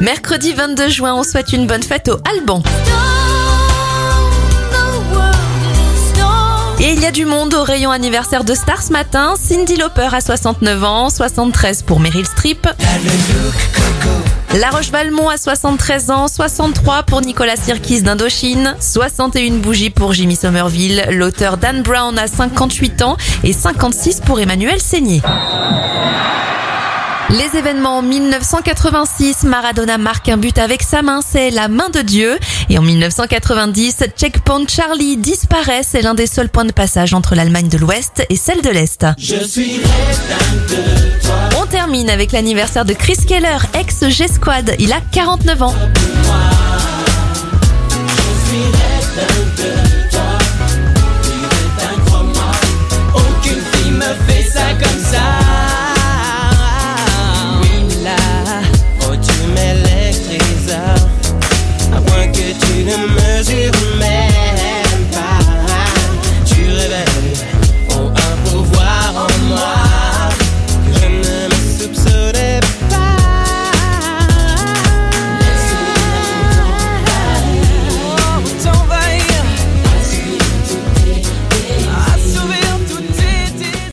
Mercredi 22 juin, on souhaite une bonne fête au Alban. Et il y a du monde au rayon anniversaire de Star ce matin. Cindy Lauper a 69 ans, 73 pour Meryl Streep. La Roche-Valmont a 73 ans, 63 pour Nicolas Sirkis d'Indochine, 61 bougies pour Jimmy Somerville, l'auteur Dan Brown a 58 ans et 56 pour Emmanuel Seigné. Événements en 1986, Maradona marque un but avec sa main, c'est la main de Dieu. Et en 1990, Checkpoint Charlie disparaît, c'est l'un des seuls points de passage entre l'Allemagne de l'Ouest et celle de l'Est. On termine avec l'anniversaire de Chris Keller, ex G-Squad, il a 49 ans.